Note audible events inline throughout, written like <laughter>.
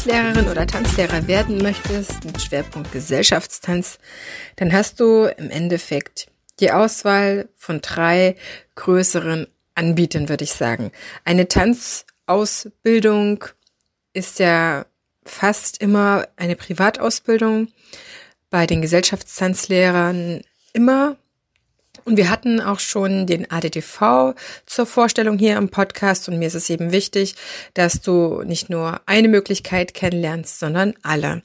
Tanzlehrerin oder Tanzlehrer werden möchtest, mit Schwerpunkt Gesellschaftstanz, dann hast du im Endeffekt die Auswahl von drei größeren Anbietern, würde ich sagen. Eine Tanzausbildung ist ja fast immer eine Privatausbildung, bei den Gesellschaftstanzlehrern immer und wir hatten auch schon den ADTV zur Vorstellung hier im Podcast und mir ist es eben wichtig, dass du nicht nur eine Möglichkeit kennenlernst, sondern alle.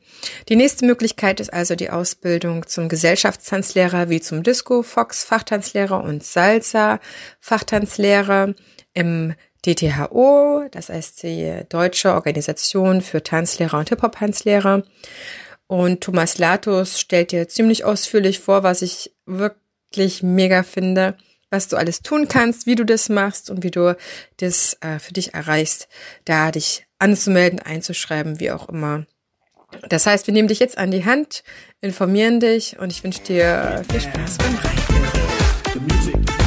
Die nächste Möglichkeit ist also die Ausbildung zum Gesellschaftstanzlehrer wie zum Disco Fox Fachtanzlehrer und Salsa Fachtanzlehrer im DTHO, das heißt die Deutsche Organisation für Tanzlehrer und Hip-Hop-Tanzlehrer. Und Thomas Latus stellt dir ziemlich ausführlich vor, was ich wirklich wirklich mega finde, was du alles tun kannst, wie du das machst und wie du das äh, für dich erreichst, da dich anzumelden, einzuschreiben, wie auch immer. Das heißt, wir nehmen dich jetzt an die Hand, informieren dich und ich wünsche dir viel Spaß beim Reiten.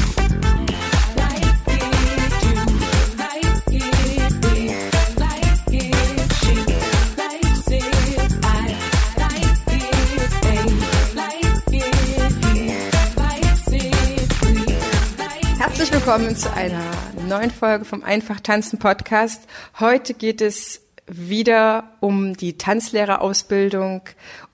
Willkommen zu einer neuen Folge vom Einfach Tanzen Podcast. Heute geht es wieder um die Tanzlehrerausbildung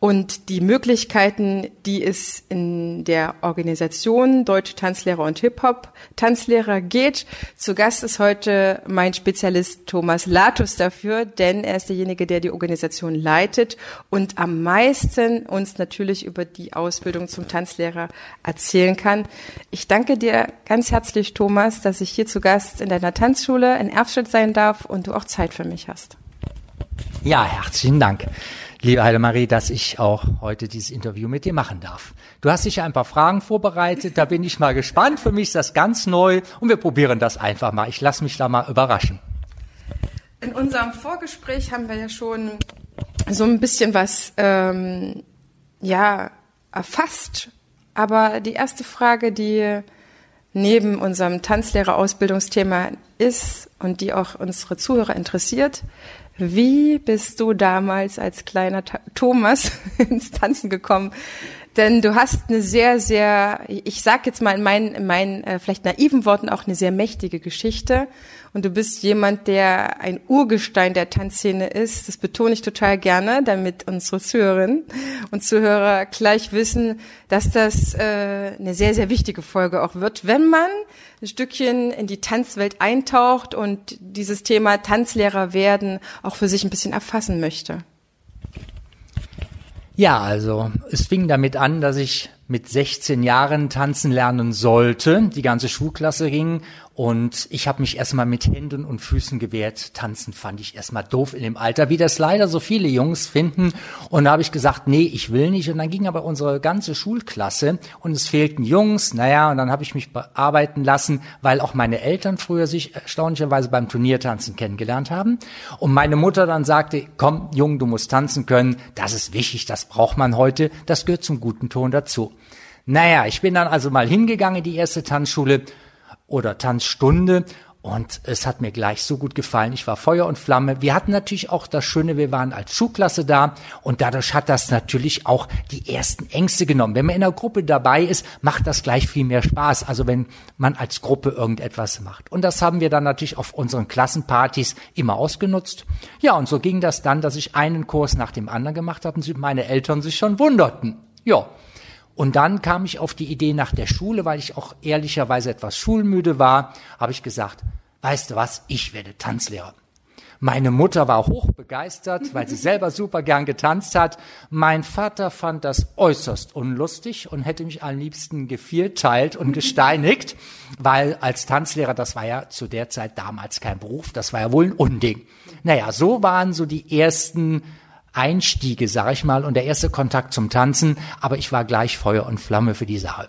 und die Möglichkeiten, die es in der Organisation Deutsche Tanzlehrer und Hip-Hop Tanzlehrer geht. Zu Gast ist heute mein Spezialist Thomas Latus dafür, denn er ist derjenige, der die Organisation leitet und am meisten uns natürlich über die Ausbildung zum Tanzlehrer erzählen kann. Ich danke dir ganz herzlich, Thomas, dass ich hier zu Gast in deiner Tanzschule in Erfstadt sein darf und du auch Zeit für mich hast. Ja, herzlichen Dank, liebe Heidemarie, dass ich auch heute dieses Interview mit dir machen darf. Du hast sicher ein paar Fragen vorbereitet, da bin ich mal gespannt. Für mich ist das ganz neu und wir probieren das einfach mal. Ich lasse mich da mal überraschen. In unserem Vorgespräch haben wir ja schon so ein bisschen was ähm, ja erfasst, aber die erste Frage, die neben unserem Tanzlehrerausbildungsthema ist und die auch unsere Zuhörer interessiert, wie bist du damals als kleiner Thomas <laughs> ins Tanzen gekommen? Denn du hast eine sehr, sehr, ich sag jetzt mal in meinen, in meinen äh, vielleicht naiven Worten auch eine sehr mächtige Geschichte. Und du bist jemand, der ein Urgestein der Tanzszene ist. Das betone ich total gerne, damit unsere Zuhörerinnen und Zuhörer gleich wissen, dass das äh, eine sehr, sehr wichtige Folge auch wird, wenn man ein Stückchen in die Tanzwelt eintaucht und dieses Thema Tanzlehrer werden auch für sich ein bisschen erfassen möchte. Ja, also es fing damit an, dass ich mit 16 Jahren tanzen lernen sollte. Die ganze Schulklasse ging und ich habe mich erstmal mit Händen und Füßen gewehrt. Tanzen fand ich erstmal doof in dem Alter, wie das leider so viele Jungs finden. Und da habe ich gesagt, nee, ich will nicht. Und dann ging aber unsere ganze Schulklasse und es fehlten Jungs. Naja, und dann habe ich mich bearbeiten lassen, weil auch meine Eltern früher sich erstaunlicherweise beim Turniertanzen kennengelernt haben. Und meine Mutter dann sagte, komm, Jung, du musst tanzen können. Das ist wichtig, das braucht man heute. Das gehört zum guten Ton dazu. Naja, ich bin dann also mal hingegangen in die erste Tanzschule oder Tanzstunde und es hat mir gleich so gut gefallen. Ich war Feuer und Flamme. Wir hatten natürlich auch das Schöne, wir waren als Schulklasse da und dadurch hat das natürlich auch die ersten Ängste genommen. Wenn man in einer Gruppe dabei ist, macht das gleich viel mehr Spaß. Also wenn man als Gruppe irgendetwas macht. Und das haben wir dann natürlich auf unseren Klassenpartys immer ausgenutzt. Ja, und so ging das dann, dass ich einen Kurs nach dem anderen gemacht habe und meine Eltern sich schon wunderten. Ja, und dann kam ich auf die Idee nach der Schule, weil ich auch ehrlicherweise etwas schulmüde war, habe ich gesagt, weißt du was, ich werde Tanzlehrer. Meine Mutter war hochbegeistert, weil sie <laughs> selber super gern getanzt hat. Mein Vater fand das äußerst unlustig und hätte mich am liebsten gevierteilt und <laughs> gesteinigt, weil als Tanzlehrer, das war ja zu der Zeit damals kein Beruf, das war ja wohl ein Unding. Naja, so waren so die ersten Einstiege, sag ich mal, und der erste Kontakt zum Tanzen, aber ich war gleich Feuer und Flamme für die Sache.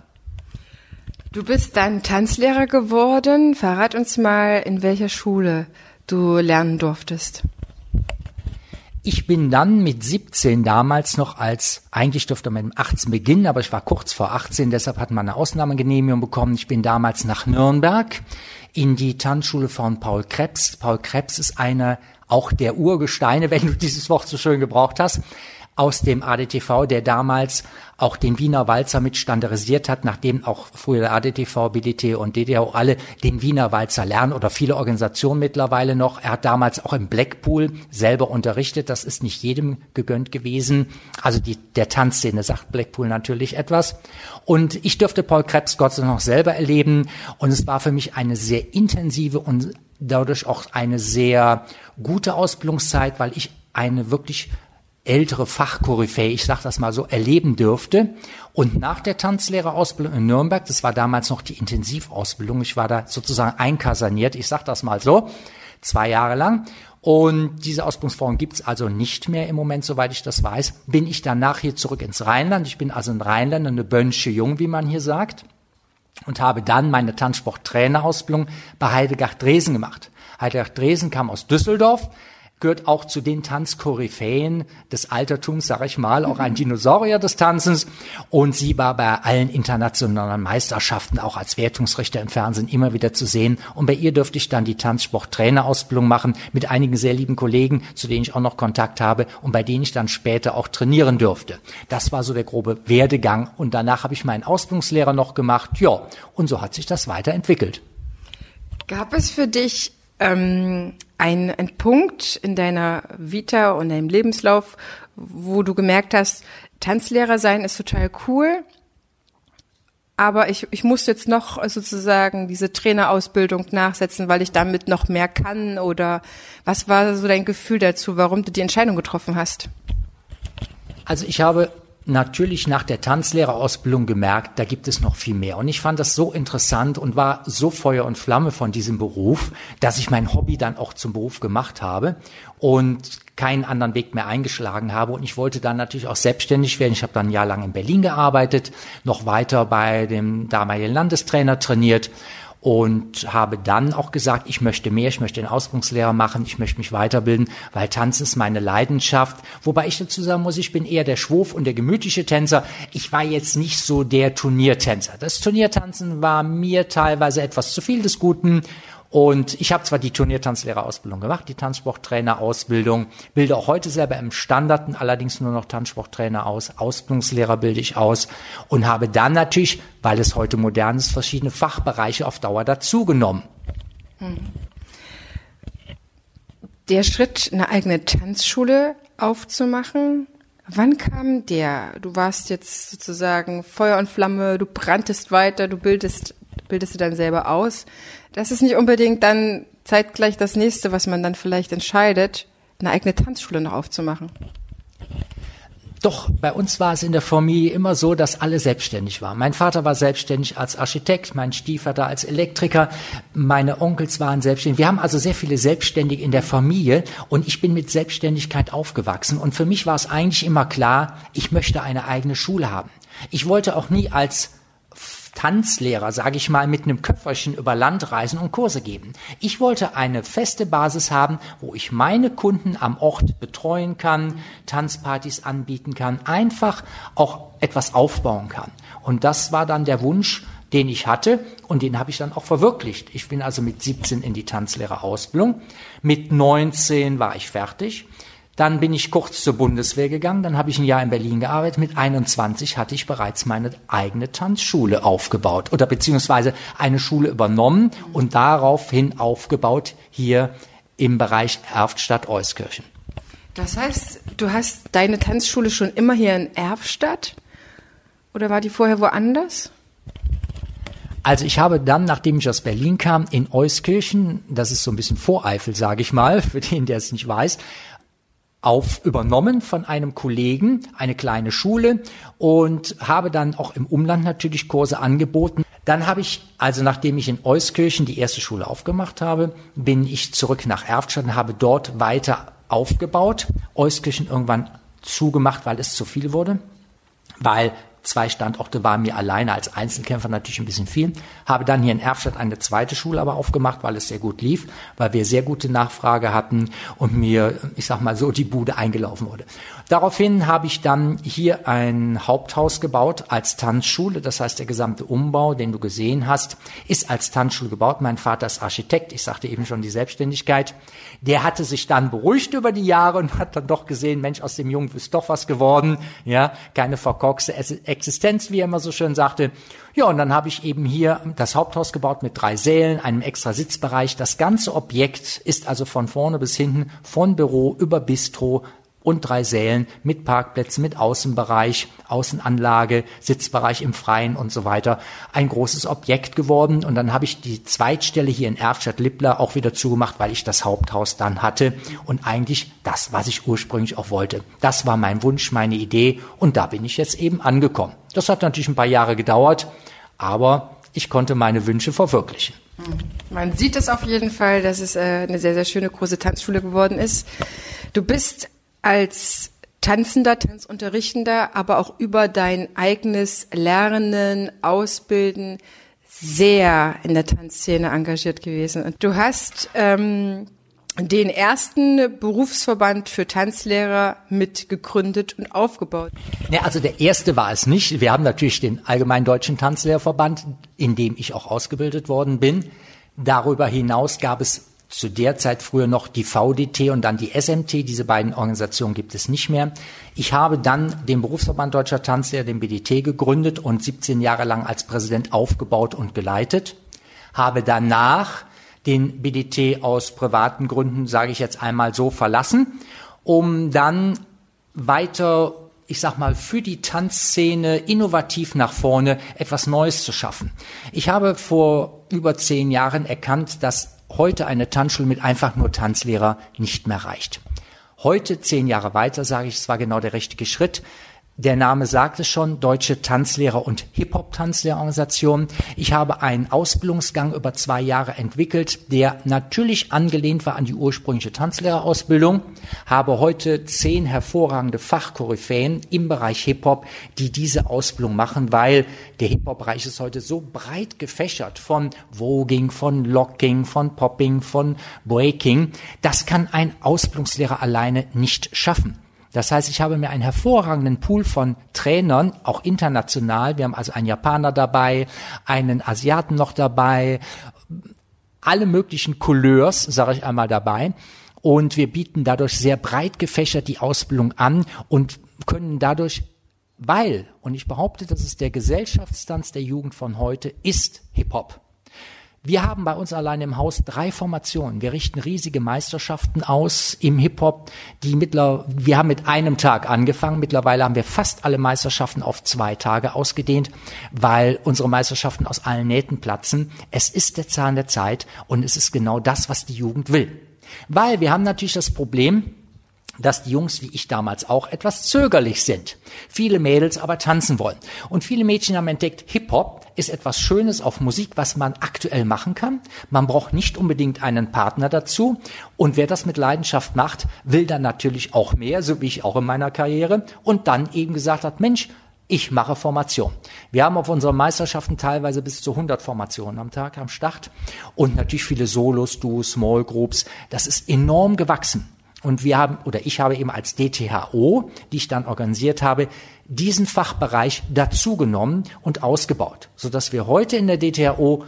Du bist dann Tanzlehrer geworden. Verrat uns mal, in welcher Schule du lernen durftest. Ich bin dann mit 17 damals noch als, eigentlich durfte man mit 18 beginnen, aber ich war kurz vor 18, deshalb hat man eine Ausnahmegenehmigung bekommen. Ich bin damals nach Nürnberg in die Tanzschule von Paul Krebs. Paul Krebs ist einer auch der Urgesteine, <laughs> wenn du dieses Wort so schön gebraucht hast, aus dem ADTV, der damals auch den Wiener Walzer mit standardisiert hat, nachdem auch früher ADTV, BDT und DDO alle den Wiener Walzer lernen oder viele Organisationen mittlerweile noch. Er hat damals auch im Blackpool selber unterrichtet. Das ist nicht jedem gegönnt gewesen. Also die, der Tanzszene sagt Blackpool natürlich etwas. Und ich durfte Paul Krebs Gott sei Dank noch selber erleben. Und es war für mich eine sehr intensive und dadurch auch eine sehr gute Ausbildungszeit, weil ich eine wirklich ältere Fachkoryphäe, ich sage das mal so, erleben dürfte. Und nach der Tanzlehrerausbildung in Nürnberg, das war damals noch die Intensivausbildung, ich war da sozusagen einkasaniert, ich sage das mal so, zwei Jahre lang. Und diese Ausbildungsform gibt's also nicht mehr im Moment, soweit ich das weiß. Bin ich danach hier zurück ins Rheinland. Ich bin also in Rheinland, eine Bönsche Jung, wie man hier sagt. Und habe dann meine Tanzsporttrainerausbildung bei Heidegard Dresen gemacht. Heidegard Dresen kam aus Düsseldorf, gehört auch zu den Tanzkoryphäen des Altertums, sag ich mal, auch ein Dinosaurier des Tanzens. Und sie war bei allen internationalen Meisterschaften auch als Wertungsrichter im Fernsehen immer wieder zu sehen. Und bei ihr dürfte ich dann die Tanzsporttrainerausbildung machen mit einigen sehr lieben Kollegen, zu denen ich auch noch Kontakt habe und bei denen ich dann später auch trainieren durfte. Das war so der grobe Werdegang. Und danach habe ich meinen Ausbildungslehrer noch gemacht. Ja, und so hat sich das weiterentwickelt. Gab es für dich ähm, ein, ein Punkt in deiner Vita und deinem Lebenslauf, wo du gemerkt hast, Tanzlehrer sein ist total cool, aber ich, ich muss jetzt noch sozusagen diese Trainerausbildung nachsetzen, weil ich damit noch mehr kann? Oder was war so dein Gefühl dazu, warum du die Entscheidung getroffen hast? Also ich habe natürlich nach der Tanzlehrerausbildung gemerkt, da gibt es noch viel mehr. Und ich fand das so interessant und war so Feuer und Flamme von diesem Beruf, dass ich mein Hobby dann auch zum Beruf gemacht habe und keinen anderen Weg mehr eingeschlagen habe. Und ich wollte dann natürlich auch selbstständig werden. Ich habe dann ein Jahr lang in Berlin gearbeitet, noch weiter bei dem damaligen Landestrainer trainiert und habe dann auch gesagt, ich möchte mehr, ich möchte den Ausbildungslehrer machen, ich möchte mich weiterbilden, weil Tanz ist meine Leidenschaft. Wobei ich dazu sagen muss, ich bin eher der Schwurf und der gemütliche Tänzer. Ich war jetzt nicht so der Turniertänzer. Das Turniertanzen war mir teilweise etwas zu viel des Guten und ich habe zwar die Turniertanzlehrerausbildung gemacht, die Tanzsporttrainerausbildung, bilde auch heute selber im Standarden allerdings nur noch Tanzsporttrainer aus, Ausbildungslehrer bilde ich aus und habe dann natürlich, weil es heute modern ist, verschiedene Fachbereiche auf Dauer dazugenommen. Hm. Der Schritt, eine eigene Tanzschule aufzumachen, wann kam der? Du warst jetzt sozusagen Feuer und Flamme, du branntest weiter, du bildest, bildest du dann selber aus. Das ist nicht unbedingt dann zeitgleich das nächste, was man dann vielleicht entscheidet, eine eigene Tanzschule noch aufzumachen. Doch, bei uns war es in der Familie immer so, dass alle selbstständig waren. Mein Vater war selbstständig als Architekt, mein Stiefvater als Elektriker, meine Onkels waren selbstständig. Wir haben also sehr viele Selbstständige in der Familie und ich bin mit Selbstständigkeit aufgewachsen. Und für mich war es eigentlich immer klar, ich möchte eine eigene Schule haben. Ich wollte auch nie als Tanzlehrer, sage ich mal, mit einem Köfferchen über Land reisen und Kurse geben. Ich wollte eine feste Basis haben, wo ich meine Kunden am Ort betreuen kann, Tanzpartys anbieten kann, einfach auch etwas aufbauen kann. Und das war dann der Wunsch, den ich hatte und den habe ich dann auch verwirklicht. Ich bin also mit 17 in die Tanzlehrerausbildung. Mit 19 war ich fertig. Dann bin ich kurz zur Bundeswehr gegangen, dann habe ich ein Jahr in Berlin gearbeitet. Mit 21 hatte ich bereits meine eigene Tanzschule aufgebaut oder beziehungsweise eine Schule übernommen und daraufhin aufgebaut hier im Bereich Erftstadt Euskirchen. Das heißt, du hast deine Tanzschule schon immer hier in Erftstadt oder war die vorher woanders? Also ich habe dann, nachdem ich aus Berlin kam, in Euskirchen, das ist so ein bisschen Voreifel, sage ich mal, <laughs> für den, der es nicht weiß, auf übernommen von einem Kollegen, eine kleine Schule und habe dann auch im Umland natürlich Kurse angeboten. Dann habe ich, also nachdem ich in Euskirchen die erste Schule aufgemacht habe, bin ich zurück nach Erftstadt und habe dort weiter aufgebaut. Euskirchen irgendwann zugemacht, weil es zu viel wurde, weil zwei Standorte waren mir alleine als Einzelkämpfer natürlich ein bisschen viel. Habe dann hier in Erfstadt eine zweite Schule aber aufgemacht, weil es sehr gut lief, weil wir sehr gute Nachfrage hatten und mir, ich sag mal so, die Bude eingelaufen wurde. Daraufhin habe ich dann hier ein Haupthaus gebaut als Tanzschule. Das heißt, der gesamte Umbau, den du gesehen hast, ist als Tanzschule gebaut. Mein Vater ist Architekt. Ich sagte eben schon die Selbstständigkeit. Der hatte sich dann beruhigt über die Jahre und hat dann doch gesehen, Mensch, aus dem Jungen ist doch was geworden. Ja, keine verkorkste Existenz, wie er immer so schön sagte. Ja, und dann habe ich eben hier das Haupthaus gebaut mit drei Sälen, einem extra Sitzbereich. Das ganze Objekt ist also von vorne bis hinten, von Büro über Bistro, und drei Sälen mit Parkplätzen, mit Außenbereich, Außenanlage, Sitzbereich im Freien und so weiter. Ein großes Objekt geworden. Und dann habe ich die Zweitstelle hier in Erfstadt-Lippler auch wieder zugemacht, weil ich das Haupthaus dann hatte und eigentlich das, was ich ursprünglich auch wollte. Das war mein Wunsch, meine Idee und da bin ich jetzt eben angekommen. Das hat natürlich ein paar Jahre gedauert, aber ich konnte meine Wünsche verwirklichen. Man sieht es auf jeden Fall, dass es äh, eine sehr, sehr schöne große Tanzschule geworden ist. Du bist als Tanzender, Tanzunterrichtender, aber auch über dein eigenes Lernen, Ausbilden sehr in der Tanzszene engagiert gewesen. Und du hast ähm, den ersten Berufsverband für Tanzlehrer mitgegründet und aufgebaut. Ja, also der erste war es nicht. Wir haben natürlich den Allgemeinen Deutschen Tanzlehrerverband, in dem ich auch ausgebildet worden bin. Darüber hinaus gab es zu der Zeit früher noch die VDT und dann die SMT. Diese beiden Organisationen gibt es nicht mehr. Ich habe dann den Berufsverband Deutscher Tanzlehrer, den BDT, gegründet und 17 Jahre lang als Präsident aufgebaut und geleitet. Habe danach den BDT aus privaten Gründen, sage ich jetzt einmal so, verlassen, um dann weiter ich sag mal, für die Tanzszene innovativ nach vorne etwas Neues zu schaffen. Ich habe vor über zehn Jahren erkannt, dass heute eine Tanzschule mit einfach nur Tanzlehrer nicht mehr reicht. Heute, zehn Jahre weiter, sage ich, es war genau der richtige Schritt. Der Name sagt es schon, Deutsche Tanzlehrer- und Hip-Hop-Tanzlehrorganisation. Ich habe einen Ausbildungsgang über zwei Jahre entwickelt, der natürlich angelehnt war an die ursprüngliche Tanzlehrerausbildung, habe heute zehn hervorragende Fachkoryphäen im Bereich Hip-Hop, die diese Ausbildung machen, weil der Hip-Hop-Bereich ist heute so breit gefächert von Voging, von Locking, von Popping, von Breaking. Das kann ein Ausbildungslehrer alleine nicht schaffen. Das heißt, ich habe mir einen hervorragenden Pool von Trainern, auch international. Wir haben also einen Japaner dabei, einen Asiaten noch dabei, alle möglichen Couleurs, sage ich einmal dabei. Und wir bieten dadurch sehr breit gefächert die Ausbildung an und können dadurch, weil, und ich behaupte, das ist der Gesellschaftstanz der Jugend von heute, ist Hip-Hop. Wir haben bei uns allein im Haus drei Formationen. Wir richten riesige Meisterschaften aus im Hip-Hop, die mittler, wir haben mit einem Tag angefangen. Mittlerweile haben wir fast alle Meisterschaften auf zwei Tage ausgedehnt, weil unsere Meisterschaften aus allen Nähten platzen. Es ist der Zahn der Zeit und es ist genau das, was die Jugend will. Weil wir haben natürlich das Problem, dass die Jungs wie ich damals auch etwas zögerlich sind. Viele Mädels aber tanzen wollen. Und viele Mädchen haben entdeckt, Hip-Hop ist etwas Schönes auf Musik, was man aktuell machen kann. Man braucht nicht unbedingt einen Partner dazu. Und wer das mit Leidenschaft macht, will dann natürlich auch mehr, so wie ich auch in meiner Karriere. Und dann eben gesagt hat, Mensch, ich mache Formation. Wir haben auf unseren Meisterschaften teilweise bis zu 100 Formationen am Tag am Start und natürlich viele Solos, Duos, Small Groups. Das ist enorm gewachsen. Und wir haben, oder ich habe eben als DTHO, die ich dann organisiert habe, diesen Fachbereich dazugenommen und ausgebaut, sodass wir heute in der DTHO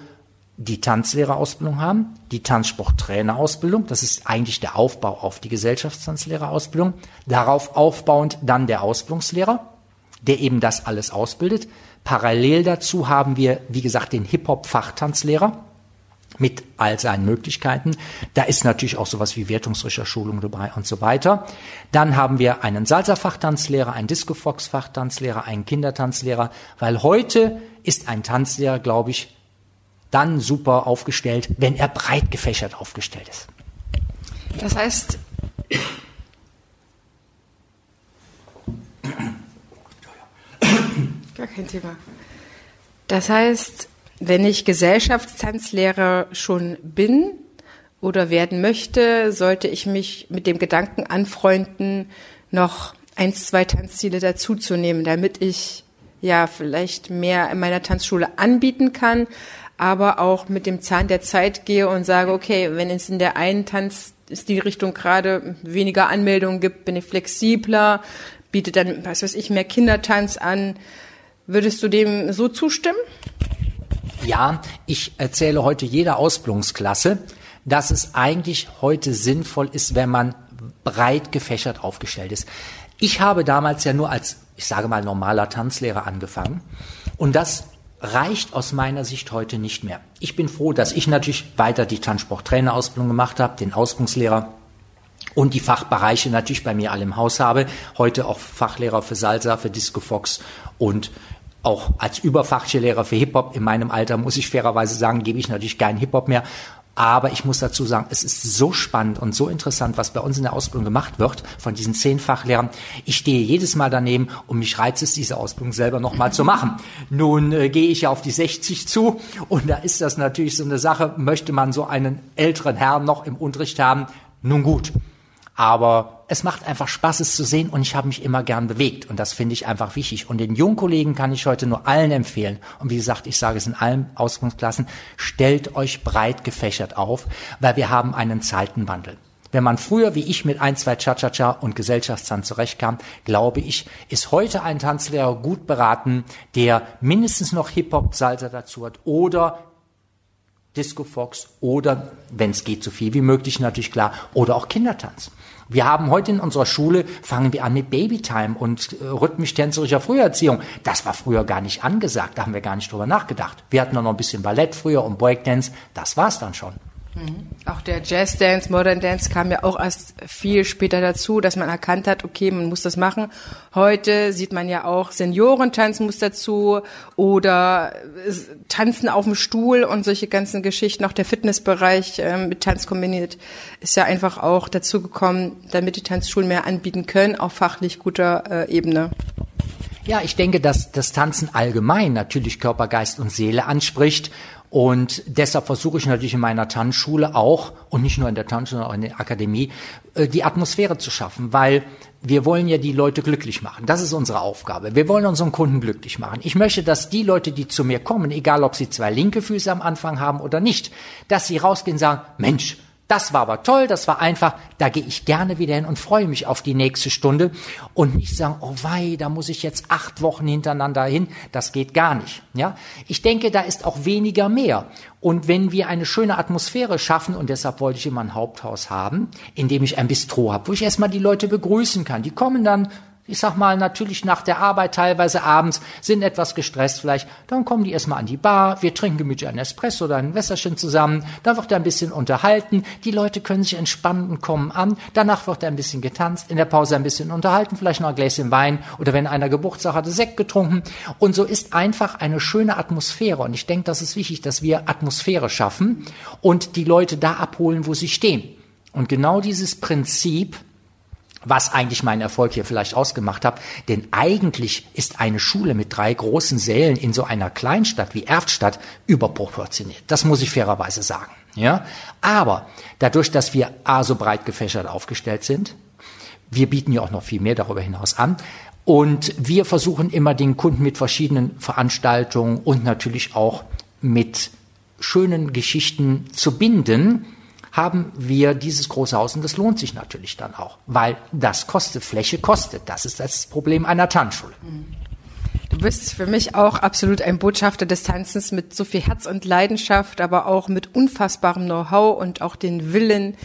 die Tanzlehrerausbildung haben, die Tanzsporttrainerausbildung, das ist eigentlich der Aufbau auf die Gesellschaftstanzlehrerausbildung, darauf aufbauend dann der Ausbildungslehrer, der eben das alles ausbildet. Parallel dazu haben wir, wie gesagt, den Hip-Hop-Fachtanzlehrer, mit all seinen Möglichkeiten. Da ist natürlich auch sowas wie Wertungsrichterschulung dabei und so weiter. Dann haben wir einen Salsa-Fachtanzlehrer, einen Disco-Fox-Fachtanzlehrer, einen Kindertanzlehrer, weil heute ist ein Tanzlehrer, glaube ich, dann super aufgestellt, wenn er breit gefächert aufgestellt ist. Das heißt, <coughs> gar kein Thema. Das heißt, wenn ich Gesellschaftstanzlehrer schon bin oder werden möchte, sollte ich mich mit dem Gedanken anfreunden, noch eins, zwei Tanzstile dazuzunehmen, damit ich ja vielleicht mehr in meiner Tanzschule anbieten kann, aber auch mit dem Zahn der Zeit gehe und sage, okay, wenn es in der einen Tanzstilrichtung gerade weniger Anmeldungen gibt, bin ich flexibler, biete dann, was weiß ich, mehr Kindertanz an. Würdest du dem so zustimmen? Ja, ich erzähle heute jeder Ausbildungsklasse, dass es eigentlich heute sinnvoll ist, wenn man breit gefächert aufgestellt ist. Ich habe damals ja nur als, ich sage mal, normaler Tanzlehrer angefangen. Und das reicht aus meiner Sicht heute nicht mehr. Ich bin froh, dass ich natürlich weiter die Tanzsporttrainerausbildung gemacht habe, den Ausbildungslehrer und die Fachbereiche natürlich bei mir alle im Haus habe. Heute auch Fachlehrer für Salsa, für Disco Fox und auch als Überfachlehrer für Hip-Hop. In meinem Alter muss ich fairerweise sagen, gebe ich natürlich keinen Hip-Hop mehr. Aber ich muss dazu sagen, es ist so spannend und so interessant, was bei uns in der Ausbildung gemacht wird von diesen zehn Fachlehrern. Ich stehe jedes Mal daneben und mich reizt es, diese Ausbildung selber nochmal zu machen. Nun äh, gehe ich ja auf die 60 zu und da ist das natürlich so eine Sache, möchte man so einen älteren Herrn noch im Unterricht haben? Nun gut. Aber es macht einfach Spaß, es zu sehen und ich habe mich immer gern bewegt und das finde ich einfach wichtig. Und den Jungkollegen kann ich heute nur allen empfehlen. Und wie gesagt, ich sage es in allen Ausbildungsklassen, stellt euch breit gefächert auf, weil wir haben einen Zeitenwandel. Wenn man früher wie ich mit ein, zwei Cha-Cha-Cha und Gesellschaftstanz zurechtkam, glaube ich, ist heute ein Tanzlehrer gut beraten, der mindestens noch Hip-Hop-Salsa dazu hat oder Disco Fox oder, wenn es geht, so viel wie möglich natürlich klar, oder auch Kindertanz. Wir haben heute in unserer Schule, fangen wir an mit Babytime und äh, rhythmisch-tänzerischer Früherziehung. Das war früher gar nicht angesagt, da haben wir gar nicht drüber nachgedacht. Wir hatten noch ein bisschen Ballett früher und Breakdance, das war's dann schon. Mhm. Auch der Jazz Dance, Modern Dance kam ja auch erst viel später dazu, dass man erkannt hat, okay, man muss das machen. Heute sieht man ja auch Seniorentanz muss dazu oder Tanzen auf dem Stuhl und solche ganzen Geschichten. Auch der Fitnessbereich äh, mit Tanz kombiniert ist ja einfach auch dazu gekommen, damit die Tanzschulen mehr anbieten können, auf fachlich guter äh, Ebene. Ja, ich denke, dass das Tanzen allgemein natürlich Körper, Geist und Seele anspricht und deshalb versuche ich natürlich in meiner Tanzschule auch, und nicht nur in der Tanzschule, sondern auch in der Akademie, äh, die Atmosphäre zu schaffen, weil wir wollen ja die Leute glücklich machen. Das ist unsere Aufgabe. Wir wollen unseren Kunden glücklich machen. Ich möchte, dass die Leute, die zu mir kommen, egal ob sie zwei linke Füße am Anfang haben oder nicht, dass sie rausgehen und sagen, Mensch, das war aber toll, das war einfach, da gehe ich gerne wieder hin und freue mich auf die nächste Stunde und nicht sagen, oh wei, da muss ich jetzt acht Wochen hintereinander hin, das geht gar nicht. Ja, ich denke, da ist auch weniger mehr. Und wenn wir eine schöne Atmosphäre schaffen, und deshalb wollte ich immer ein Haupthaus haben, in dem ich ein Bistro habe, wo ich erstmal die Leute begrüßen kann. Die kommen dann ich sag mal, natürlich nach der Arbeit teilweise abends, sind etwas gestresst vielleicht, dann kommen die erstmal an die Bar, wir trinken gemütlich einen Espresso oder ein Wässerchen zusammen, dann wird ein bisschen unterhalten, die Leute können sich entspannen und kommen an, danach wird ein bisschen getanzt, in der Pause ein bisschen unterhalten, vielleicht noch ein Gläschen Wein oder wenn einer Geburtstag hatte, Sekt getrunken. Und so ist einfach eine schöne Atmosphäre. Und ich denke, das ist wichtig, dass wir Atmosphäre schaffen und die Leute da abholen, wo sie stehen. Und genau dieses Prinzip was eigentlich meinen Erfolg hier vielleicht ausgemacht hat. Denn eigentlich ist eine Schule mit drei großen Sälen in so einer Kleinstadt wie Erftstadt überproportioniert. Das muss ich fairerweise sagen. Ja, aber dadurch, dass wir a so breit gefächert aufgestellt sind, wir bieten ja auch noch viel mehr darüber hinaus an. Und wir versuchen immer den Kunden mit verschiedenen Veranstaltungen und natürlich auch mit schönen Geschichten zu binden, haben wir dieses große Haus und das lohnt sich natürlich dann auch, weil das kostet, Fläche kostet. Das ist das Problem einer Tanzschule. Du bist für mich auch absolut ein Botschafter des Tanzens mit so viel Herz und Leidenschaft, aber auch mit unfassbarem Know-how und auch den Willen,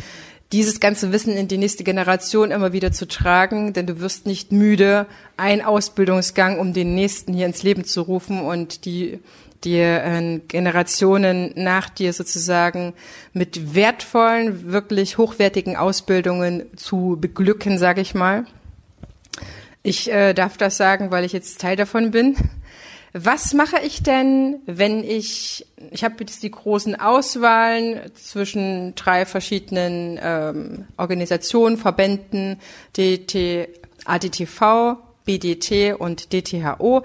dieses ganze Wissen in die nächste Generation immer wieder zu tragen, denn du wirst nicht müde, ein Ausbildungsgang, um den nächsten hier ins Leben zu rufen und die die äh, Generationen nach dir sozusagen mit wertvollen, wirklich hochwertigen Ausbildungen zu beglücken, sage ich mal. Ich äh, darf das sagen, weil ich jetzt Teil davon bin. Was mache ich denn, wenn ich, ich habe jetzt die großen Auswahlen zwischen drei verschiedenen ähm, Organisationen, Verbänden, DT, ADTV, BDT und DTHO.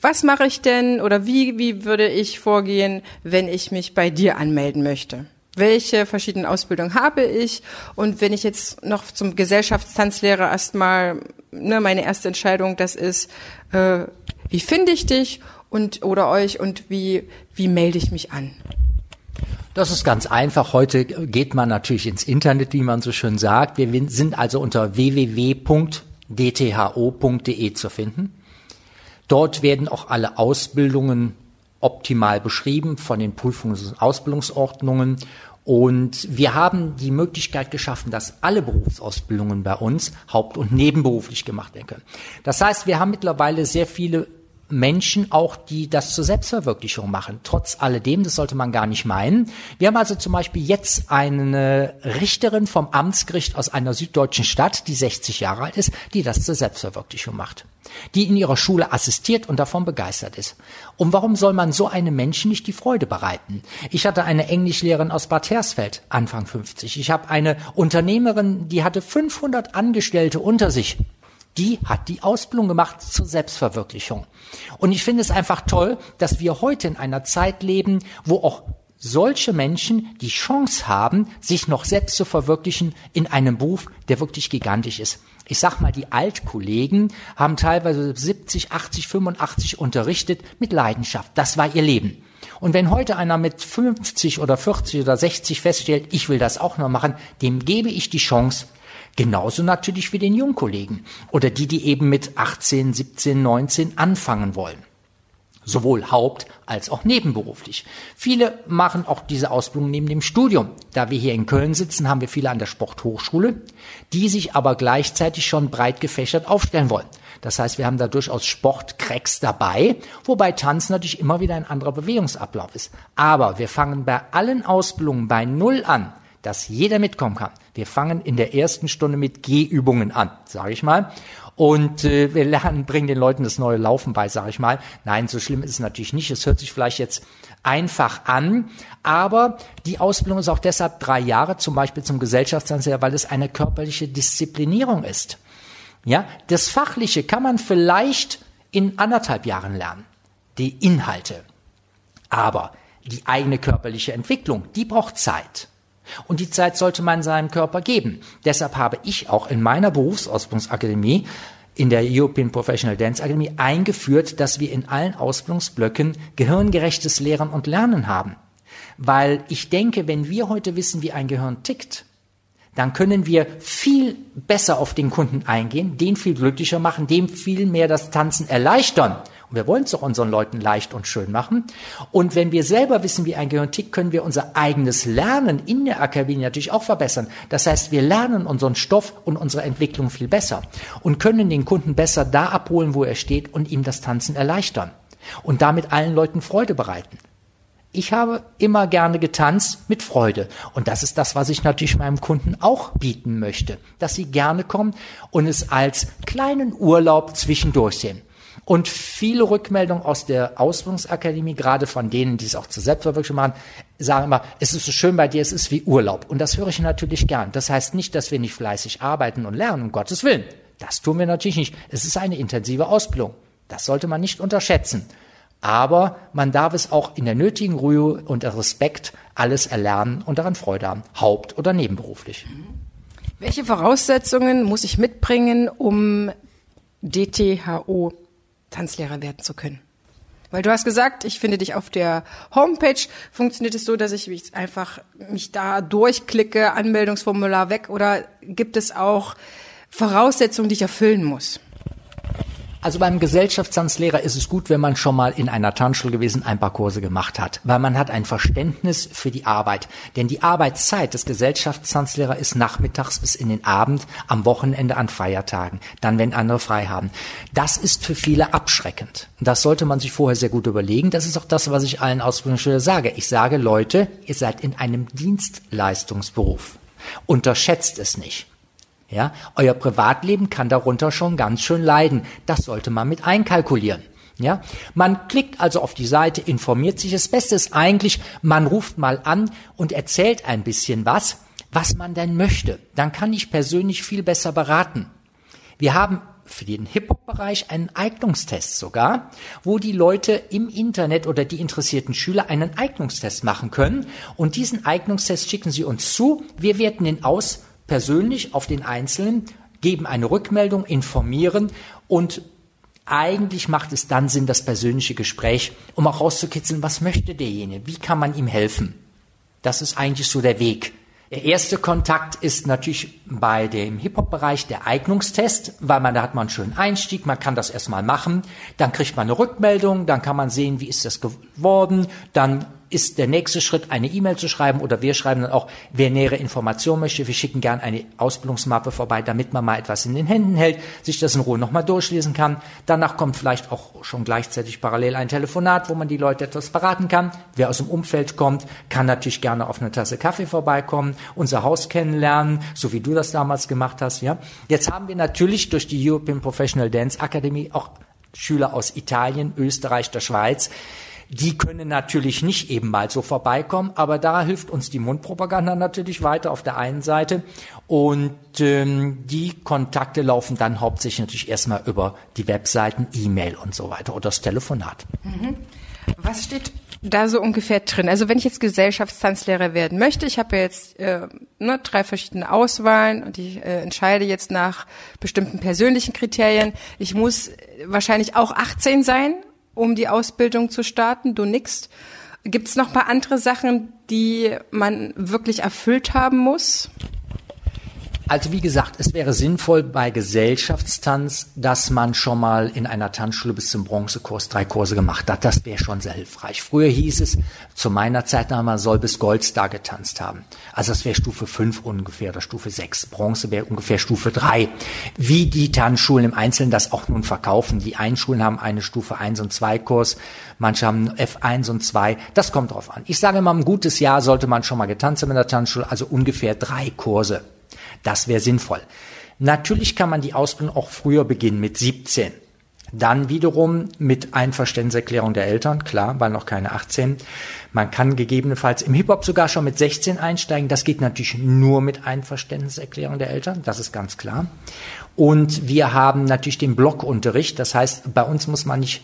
Was mache ich denn oder wie, wie würde ich vorgehen, wenn ich mich bei dir anmelden möchte? Welche verschiedenen Ausbildungen habe ich? Und wenn ich jetzt noch zum Gesellschaftstanzlehrer erstmal ne, meine erste Entscheidung, das ist, äh, wie finde ich dich und oder euch und wie, wie melde ich mich an? Das ist ganz einfach. Heute geht man natürlich ins Internet, wie man so schön sagt. Wir sind also unter www.dtho.de zu finden. Dort werden auch alle Ausbildungen optimal beschrieben von den Prüfungs- und Ausbildungsordnungen. Und wir haben die Möglichkeit geschaffen, dass alle Berufsausbildungen bei uns haupt- und nebenberuflich gemacht werden können. Das heißt, wir haben mittlerweile sehr viele Menschen auch, die das zur Selbstverwirklichung machen. Trotz alledem, das sollte man gar nicht meinen. Wir haben also zum Beispiel jetzt eine Richterin vom Amtsgericht aus einer süddeutschen Stadt, die 60 Jahre alt ist, die das zur Selbstverwirklichung macht. Die in ihrer Schule assistiert und davon begeistert ist. Und warum soll man so einem Menschen nicht die Freude bereiten? Ich hatte eine Englischlehrerin aus Bad Hersfeld, Anfang 50. Ich habe eine Unternehmerin, die hatte 500 Angestellte unter sich die hat die Ausbildung gemacht zur Selbstverwirklichung. Und ich finde es einfach toll, dass wir heute in einer Zeit leben, wo auch solche Menschen die Chance haben, sich noch selbst zu verwirklichen in einem Beruf, der wirklich gigantisch ist. Ich sag mal, die Altkollegen haben teilweise 70, 80, 85 unterrichtet mit Leidenschaft. Das war ihr Leben. Und wenn heute einer mit 50 oder 40 oder 60 feststellt, ich will das auch noch machen, dem gebe ich die Chance, Genauso natürlich wie den Jungkollegen oder die, die eben mit 18, 17, 19 anfangen wollen. Sowohl haupt- als auch nebenberuflich. Viele machen auch diese Ausbildung neben dem Studium. Da wir hier in Köln sitzen, haben wir viele an der Sporthochschule, die sich aber gleichzeitig schon breit gefächert aufstellen wollen. Das heißt, wir haben da durchaus Sportcracks dabei, wobei Tanzen natürlich immer wieder ein anderer Bewegungsablauf ist. Aber wir fangen bei allen Ausbildungen bei Null an dass jeder mitkommen kann. Wir fangen in der ersten Stunde mit Gehübungen an, sage ich mal. Und äh, wir lernen, bringen den Leuten das neue Laufen bei, sage ich mal. Nein, so schlimm ist es natürlich nicht. Es hört sich vielleicht jetzt einfach an, aber die Ausbildung ist auch deshalb drei Jahre, zum Beispiel zum Gesellschaftsanseher, weil es eine körperliche Disziplinierung ist. Ja, das Fachliche kann man vielleicht in anderthalb Jahren lernen, die Inhalte. Aber die eigene körperliche Entwicklung, die braucht Zeit. Und die Zeit sollte man seinem Körper geben. Deshalb habe ich auch in meiner Berufsausbildungsakademie in der European Professional Dance Academy eingeführt, dass wir in allen Ausbildungsblöcken gehirngerechtes Lehren und Lernen haben. Weil ich denke, wenn wir heute wissen, wie ein Gehirn tickt, dann können wir viel besser auf den Kunden eingehen, den viel glücklicher machen, dem viel mehr das Tanzen erleichtern und wir wollen es doch unseren Leuten leicht und schön machen. Und wenn wir selber wissen, wie ein Gehirn tickt, können wir unser eigenes Lernen in der Akademie natürlich auch verbessern. Das heißt, wir lernen unseren Stoff und unsere Entwicklung viel besser und können den Kunden besser da abholen, wo er steht und ihm das Tanzen erleichtern und damit allen Leuten Freude bereiten. Ich habe immer gerne getanzt mit Freude. Und das ist das, was ich natürlich meinem Kunden auch bieten möchte. Dass sie gerne kommen und es als kleinen Urlaub zwischendurch sehen. Und viele Rückmeldungen aus der Ausbildungsakademie, gerade von denen, die es auch zur Selbstverwirklichung machen, sagen immer, es ist so schön bei dir, es ist wie Urlaub. Und das höre ich natürlich gern. Das heißt nicht, dass wir nicht fleißig arbeiten und lernen, um Gottes Willen. Das tun wir natürlich nicht. Es ist eine intensive Ausbildung. Das sollte man nicht unterschätzen. Aber man darf es auch in der nötigen Ruhe und Respekt alles erlernen und daran Freude haben, haupt- oder nebenberuflich. Welche Voraussetzungen muss ich mitbringen, um DTHO Tanzlehrer werden zu können? Weil du hast gesagt, ich finde dich auf der Homepage. Funktioniert es so, dass ich mich einfach mich da durchklicke, Anmeldungsformular weg oder gibt es auch Voraussetzungen, die ich erfüllen muss? Also beim Gesellschaftstanzlehrer ist es gut, wenn man schon mal in einer Tanzschule gewesen ein paar Kurse gemacht hat, weil man hat ein Verständnis für die Arbeit. Denn die Arbeitszeit des Gesellschaftstanzlehrers ist nachmittags bis in den Abend, am Wochenende an Feiertagen, dann wenn andere frei haben. Das ist für viele abschreckend. Das sollte man sich vorher sehr gut überlegen. Das ist auch das, was ich allen Ausbildungsschülern sage. Ich sage, Leute, ihr seid in einem Dienstleistungsberuf. Unterschätzt es nicht. Ja, euer Privatleben kann darunter schon ganz schön leiden. Das sollte man mit einkalkulieren. Ja, man klickt also auf die Seite, informiert sich. Das Beste ist eigentlich, man ruft mal an und erzählt ein bisschen was, was man denn möchte. Dann kann ich persönlich viel besser beraten. Wir haben für den Hip-Hop-Bereich einen Eignungstest sogar, wo die Leute im Internet oder die interessierten Schüler einen Eignungstest machen können. Und diesen Eignungstest schicken sie uns zu. Wir werten ihn aus persönlich auf den Einzelnen, geben eine Rückmeldung, informieren und eigentlich macht es dann Sinn, das persönliche Gespräch, um auch rauszukitzeln, was möchte derjenige, wie kann man ihm helfen. Das ist eigentlich so der Weg. Der erste Kontakt ist natürlich bei dem Hip-Hop-Bereich der Eignungstest, weil man da hat man einen schönen Einstieg, man kann das erstmal machen, dann kriegt man eine Rückmeldung, dann kann man sehen, wie ist das geworden, dann ist der nächste Schritt, eine E-Mail zu schreiben oder wir schreiben dann auch, wer nähere Informationen möchte. Wir schicken gern eine Ausbildungsmappe vorbei, damit man mal etwas in den Händen hält, sich das in Ruhe nochmal durchlesen kann. Danach kommt vielleicht auch schon gleichzeitig parallel ein Telefonat, wo man die Leute etwas beraten kann. Wer aus dem Umfeld kommt, kann natürlich gerne auf eine Tasse Kaffee vorbeikommen, unser Haus kennenlernen, so wie du das damals gemacht hast, ja. Jetzt haben wir natürlich durch die European Professional Dance Academy auch Schüler aus Italien, Österreich, der Schweiz, die können natürlich nicht eben mal so vorbeikommen, aber da hilft uns die Mundpropaganda natürlich weiter auf der einen Seite. Und ähm, die Kontakte laufen dann hauptsächlich natürlich erstmal über die Webseiten, E-Mail und so weiter oder das Telefonat. Mhm. Was steht da so ungefähr drin? Also wenn ich jetzt Gesellschaftstanzlehrer werden möchte, ich habe jetzt äh, ne, drei verschiedene Auswahlen und ich äh, entscheide jetzt nach bestimmten persönlichen Kriterien. Ich muss wahrscheinlich auch 18 sein um die Ausbildung zu starten. Du nix. Gibt es noch paar andere Sachen, die man wirklich erfüllt haben muss? Also wie gesagt, es wäre sinnvoll bei Gesellschaftstanz, dass man schon mal in einer Tanzschule bis zum Bronzekurs drei Kurse gemacht hat. Das wäre schon sehr hilfreich. Früher hieß es, zu meiner Zeit, man soll bis Goldstar getanzt haben. Also das wäre Stufe 5 ungefähr oder Stufe 6. Bronze wäre ungefähr Stufe 3. Wie die Tanzschulen im Einzelnen das auch nun verkaufen. Die einen Schulen haben eine Stufe 1 und 2 Kurs, manche haben F1 und 2. Das kommt drauf an. Ich sage mal, ein gutes Jahr sollte man schon mal getanzt haben in der Tanzschule, also ungefähr drei Kurse. Das wäre sinnvoll. Natürlich kann man die Ausbildung auch früher beginnen, mit 17. Dann wiederum mit Einverständniserklärung der Eltern, klar, weil noch keine 18. Man kann gegebenenfalls im Hip-Hop sogar schon mit 16 einsteigen. Das geht natürlich nur mit Einverständniserklärung der Eltern, das ist ganz klar. Und wir haben natürlich den Blockunterricht. Das heißt, bei uns muss man nicht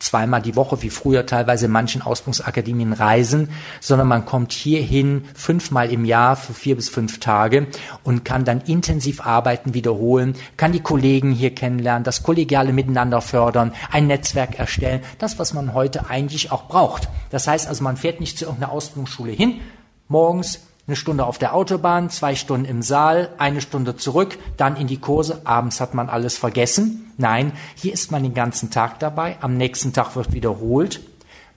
zweimal die Woche, wie früher teilweise in manchen Ausbildungsakademien reisen, sondern man kommt hierhin fünfmal im Jahr für vier bis fünf Tage und kann dann intensiv arbeiten, wiederholen, kann die Kollegen hier kennenlernen, das kollegiale Miteinander fördern, ein Netzwerk erstellen, das, was man heute eigentlich auch braucht. Das heißt also, man fährt nicht zu irgendeiner Ausbildungsschule hin, morgens eine Stunde auf der Autobahn, zwei Stunden im Saal, eine Stunde zurück, dann in die Kurse. Abends hat man alles vergessen. Nein, hier ist man den ganzen Tag dabei. Am nächsten Tag wird wiederholt.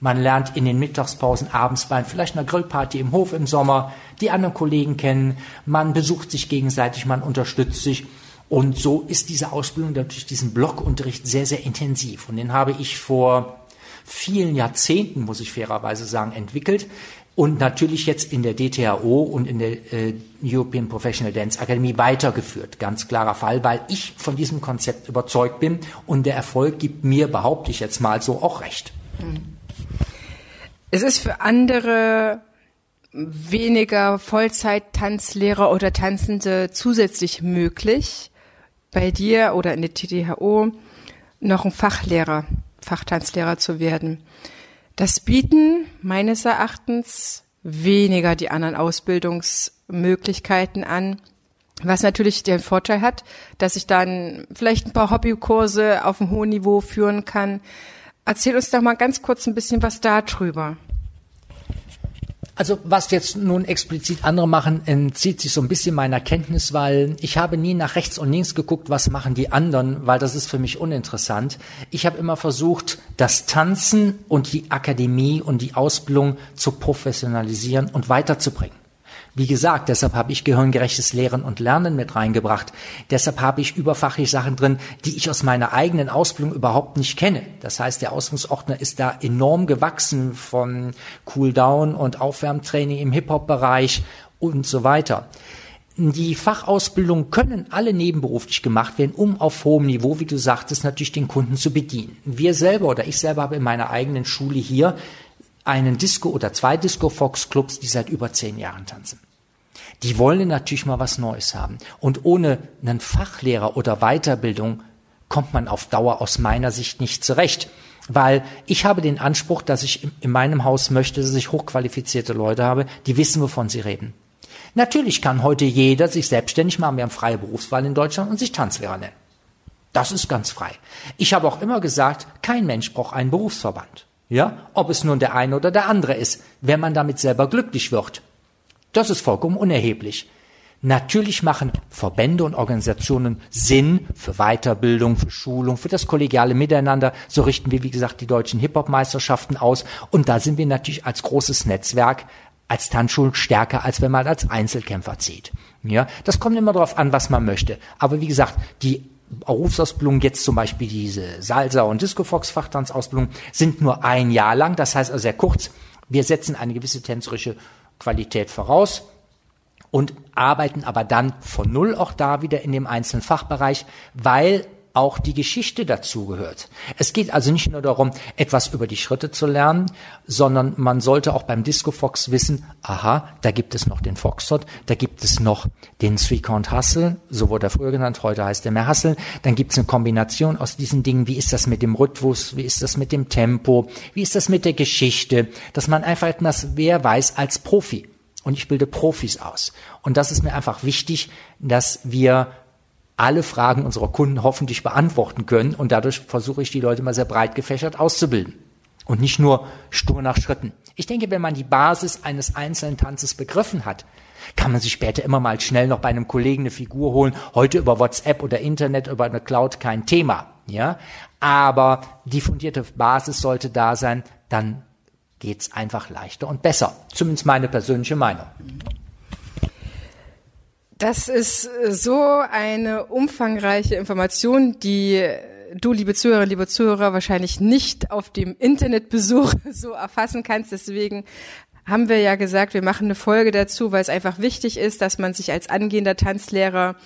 Man lernt in den Mittagspausen abends bei vielleicht einer Grillparty im Hof im Sommer die anderen Kollegen kennen. Man besucht sich gegenseitig, man unterstützt sich. Und so ist diese Ausbildung durch diesen Blockunterricht sehr, sehr intensiv. Und den habe ich vor vielen Jahrzehnten, muss ich fairerweise sagen, entwickelt. Und natürlich jetzt in der DTHO und in der äh, European Professional Dance Academy weitergeführt. Ganz klarer Fall, weil ich von diesem Konzept überzeugt bin und der Erfolg gibt mir, behaupte ich jetzt mal so, auch recht. Es ist für andere weniger Vollzeit-Tanzlehrer oder Tanzende zusätzlich möglich, bei dir oder in der TTHO noch ein Fachlehrer, Fachtanzlehrer zu werden. Das bieten meines Erachtens weniger die anderen Ausbildungsmöglichkeiten an. Was natürlich den Vorteil hat, dass ich dann vielleicht ein paar Hobbykurse auf einem hohen Niveau führen kann. Erzähl uns doch mal ganz kurz ein bisschen was darüber. Also was jetzt nun explizit andere machen, entzieht sich so ein bisschen meiner Kenntnis, weil ich habe nie nach rechts und links geguckt, was machen die anderen, weil das ist für mich uninteressant. Ich habe immer versucht, das Tanzen und die Akademie und die Ausbildung zu professionalisieren und weiterzubringen. Wie gesagt, deshalb habe ich gehirngerechtes Lehren und Lernen mit reingebracht. Deshalb habe ich überfachliche Sachen drin, die ich aus meiner eigenen Ausbildung überhaupt nicht kenne. Das heißt, der Ausbildungsordner ist da enorm gewachsen von Cooldown und Aufwärmtraining im Hip-Hop-Bereich und so weiter. Die Fachausbildungen können alle nebenberuflich gemacht werden, um auf hohem Niveau, wie du sagtest, natürlich den Kunden zu bedienen. Wir selber oder ich selber habe in meiner eigenen Schule hier einen Disco oder zwei Disco Fox Clubs, die seit über zehn Jahren tanzen. Die wollen natürlich mal was Neues haben. Und ohne einen Fachlehrer oder Weiterbildung kommt man auf Dauer aus meiner Sicht nicht zurecht. Weil ich habe den Anspruch, dass ich in meinem Haus möchte, dass ich hochqualifizierte Leute habe, die wissen, wovon sie reden. Natürlich kann heute jeder sich selbstständig machen. Wir haben freie Berufswahl in Deutschland und sich Tanzlehrer nennen. Das ist ganz frei. Ich habe auch immer gesagt, kein Mensch braucht einen Berufsverband. Ja, ob es nun der eine oder der andere ist, wenn man damit selber glücklich wird. Das ist vollkommen unerheblich. Natürlich machen Verbände und Organisationen Sinn für Weiterbildung, für Schulung, für das kollegiale Miteinander. So richten wir, wie gesagt, die deutschen Hip-Hop-Meisterschaften aus. Und da sind wir natürlich als großes Netzwerk, als Tanzschulen stärker, als wenn man als Einzelkämpfer zieht. Ja, das kommt immer darauf an, was man möchte. Aber wie gesagt, die Berufsausbildung, jetzt zum Beispiel diese Salsa- und Disco-Fox-Fachtanzausbildung, sind nur ein Jahr lang. Das heißt also sehr kurz. Wir setzen eine gewisse tänzerische Qualität voraus und arbeiten aber dann von Null auch da wieder in dem einzelnen Fachbereich, weil auch die Geschichte dazugehört. Es geht also nicht nur darum, etwas über die Schritte zu lernen, sondern man sollte auch beim Disco Fox wissen, aha, da gibt es noch den Foxtrot, da gibt es noch den Three Count Hustle, so wurde er früher genannt, heute heißt er mehr Hustle, dann gibt es eine Kombination aus diesen Dingen, wie ist das mit dem Rhythmus, wie ist das mit dem Tempo, wie ist das mit der Geschichte, dass man einfach etwas wer weiß als Profi und ich bilde Profis aus. Und das ist mir einfach wichtig, dass wir alle Fragen unserer Kunden hoffentlich beantworten können und dadurch versuche ich die Leute mal sehr breit gefächert auszubilden und nicht nur stur nach Schritten. Ich denke, wenn man die Basis eines einzelnen Tanzes begriffen hat, kann man sich später immer mal schnell noch bei einem Kollegen eine Figur holen. Heute über WhatsApp oder Internet, über eine Cloud kein Thema. Ja, aber die fundierte Basis sollte da sein. Dann geht's einfach leichter und besser. Zumindest meine persönliche Meinung. Das ist so eine umfangreiche Information, die du, liebe Zuhörer, liebe Zuhörer, wahrscheinlich nicht auf dem Internetbesuch <laughs> so erfassen kannst. Deswegen haben wir ja gesagt, wir machen eine Folge dazu, weil es einfach wichtig ist, dass man sich als angehender Tanzlehrer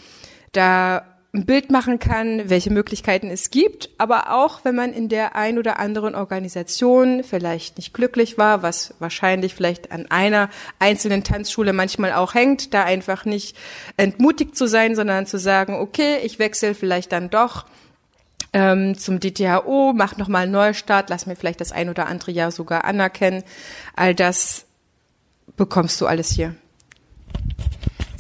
da ein Bild machen kann, welche Möglichkeiten es gibt, aber auch wenn man in der ein oder anderen Organisation vielleicht nicht glücklich war, was wahrscheinlich vielleicht an einer einzelnen Tanzschule manchmal auch hängt, da einfach nicht entmutigt zu sein, sondern zu sagen, okay, ich wechsle vielleicht dann doch ähm, zum DTHO, mach nochmal einen Neustart, lass mir vielleicht das ein oder andere Jahr sogar anerkennen. All das bekommst du alles hier.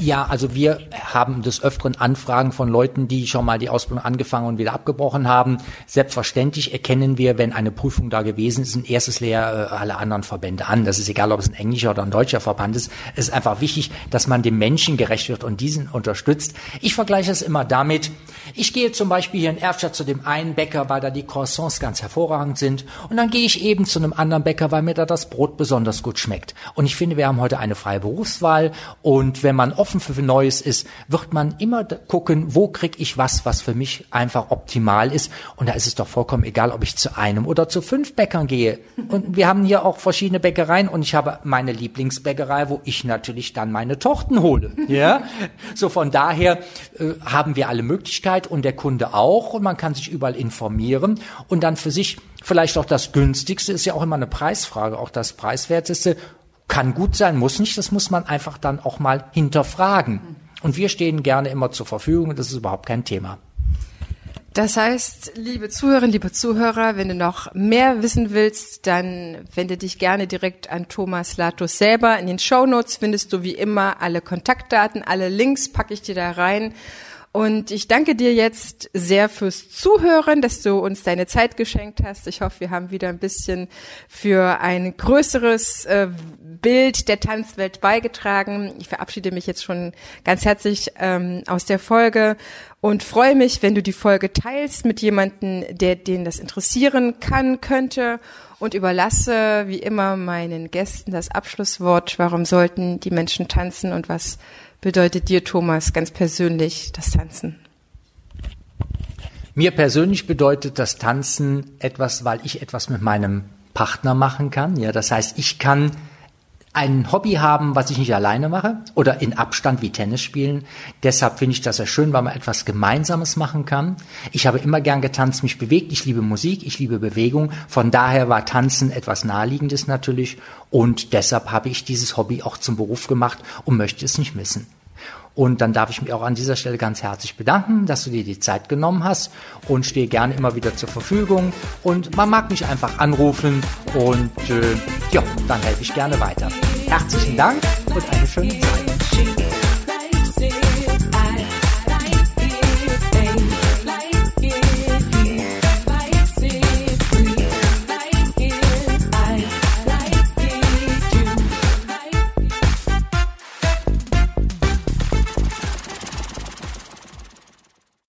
Ja, also wir haben des Öfteren Anfragen von Leuten, die schon mal die Ausbildung angefangen und wieder abgebrochen haben. Selbstverständlich erkennen wir, wenn eine Prüfung da gewesen ist, ein erstes Lehr äh, alle anderen Verbände an. Das ist egal, ob es ein englischer oder ein deutscher Verband ist. Es ist einfach wichtig, dass man dem Menschen gerecht wird und diesen unterstützt. Ich vergleiche es immer damit, ich gehe zum Beispiel hier in Erfstadt zu dem einen Bäcker, weil da die Croissants ganz hervorragend sind. Und dann gehe ich eben zu einem anderen Bäcker, weil mir da das Brot besonders gut schmeckt. Und ich finde, wir haben heute eine freie Berufswahl. Und wenn man offen für Neues ist, wird man immer gucken, wo kriege ich was, was für mich einfach optimal ist. Und da ist es doch vollkommen egal, ob ich zu einem oder zu fünf Bäckern gehe. Und wir haben hier auch verschiedene Bäckereien und ich habe meine Lieblingsbäckerei, wo ich natürlich dann meine Torten hole. Ja, <laughs> so von daher äh, haben wir alle Möglichkeiten und der Kunde auch und man kann sich überall informieren und dann für sich vielleicht auch das günstigste ist ja auch immer eine Preisfrage, auch das preiswerteste kann gut sein, muss nicht, das muss man einfach dann auch mal hinterfragen. Und wir stehen gerne immer zur Verfügung, das ist überhaupt kein Thema. Das heißt, liebe Zuhörerinnen, liebe Zuhörer, wenn du noch mehr wissen willst, dann wende dich gerne direkt an Thomas Latus selber. In den Show Notes findest du wie immer alle Kontaktdaten, alle Links packe ich dir da rein. Und ich danke dir jetzt sehr fürs Zuhören, dass du uns deine Zeit geschenkt hast. Ich hoffe, wir haben wieder ein bisschen für ein größeres äh, Bild der Tanzwelt beigetragen. Ich verabschiede mich jetzt schon ganz herzlich ähm, aus der Folge und freue mich, wenn du die Folge teilst mit jemandem, der den das interessieren kann, könnte und überlasse wie immer meinen Gästen das Abschlusswort. Warum sollten die Menschen tanzen und was bedeutet dir, Thomas, ganz persönlich das Tanzen? Mir persönlich bedeutet das Tanzen etwas, weil ich etwas mit meinem Partner machen kann. Ja, das heißt, ich kann ein Hobby haben, was ich nicht alleine mache oder in Abstand wie Tennis spielen. Deshalb finde ich das sehr schön, weil man etwas Gemeinsames machen kann. Ich habe immer gern getanzt, mich bewegt. Ich liebe Musik, ich liebe Bewegung. Von daher war Tanzen etwas Naheliegendes natürlich. Und deshalb habe ich dieses Hobby auch zum Beruf gemacht und möchte es nicht missen. Und dann darf ich mich auch an dieser Stelle ganz herzlich bedanken, dass du dir die Zeit genommen hast und stehe gerne immer wieder zur Verfügung. Und man mag mich einfach anrufen und äh, ja, dann helfe ich gerne weiter. Herzlichen Dank und eine schöne Zeit.